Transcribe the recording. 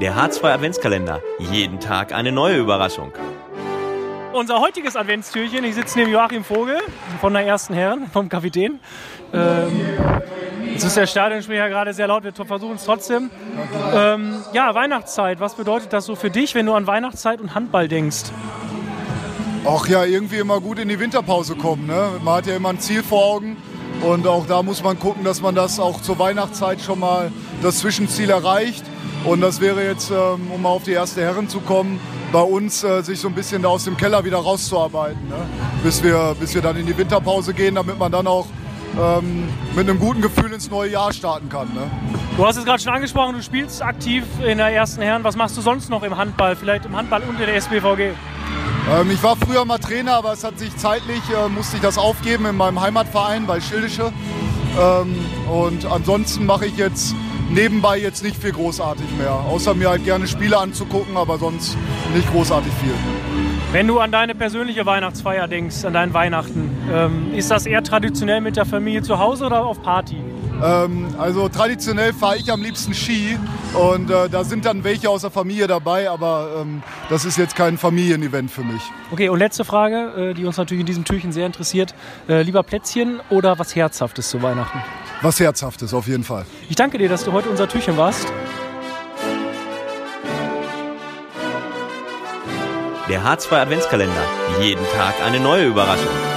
Der H2 Adventskalender. Jeden Tag eine neue Überraschung. Unser heutiges Adventstürchen, ich sitze neben Joachim Vogel von der ersten Herren, vom Kapitän. Ähm, jetzt ist der Stadionsprecher gerade sehr laut, wir versuchen es trotzdem. Ähm, ja, Weihnachtszeit, was bedeutet das so für dich, wenn du an Weihnachtszeit und Handball denkst? Ach ja, irgendwie immer gut in die Winterpause kommen. Ne? Man hat ja immer ein Ziel vor Augen. Und auch da muss man gucken, dass man das auch zur Weihnachtszeit schon mal das Zwischenziel erreicht. Und das wäre jetzt, ähm, um auf die erste Herren zu kommen, bei uns äh, sich so ein bisschen da aus dem Keller wieder rauszuarbeiten, ne? bis, wir, bis wir dann in die Winterpause gehen, damit man dann auch ähm, mit einem guten Gefühl ins neue Jahr starten kann. Ne? Du hast es gerade schon angesprochen, du spielst aktiv in der ersten Herren. Was machst du sonst noch im Handball? Vielleicht im Handball unter der SBVG? Ähm, ich war früher mal Trainer, aber es hat sich zeitlich, äh, musste ich das aufgeben in meinem Heimatverein bei Schildische. Ähm, und ansonsten mache ich jetzt nebenbei jetzt nicht viel großartig mehr. Außer mir halt gerne Spiele anzugucken, aber sonst nicht großartig viel. Wenn du an deine persönliche Weihnachtsfeier denkst, an deinen Weihnachten, ähm, ist das eher traditionell mit der Familie zu Hause oder auf Party? Ähm, also traditionell fahre ich am liebsten Ski und äh, da sind dann welche aus der Familie dabei, aber ähm, das ist jetzt kein Familienevent für mich. Okay, und letzte Frage, äh, die uns natürlich in diesem Türchen sehr interessiert. Äh, lieber Plätzchen oder was Herzhaftes zu Weihnachten? Was Herzhaftes, auf jeden Fall. Ich danke dir, dass du heute unser Türchen warst. Der H2 Adventskalender. Jeden Tag eine neue Überraschung.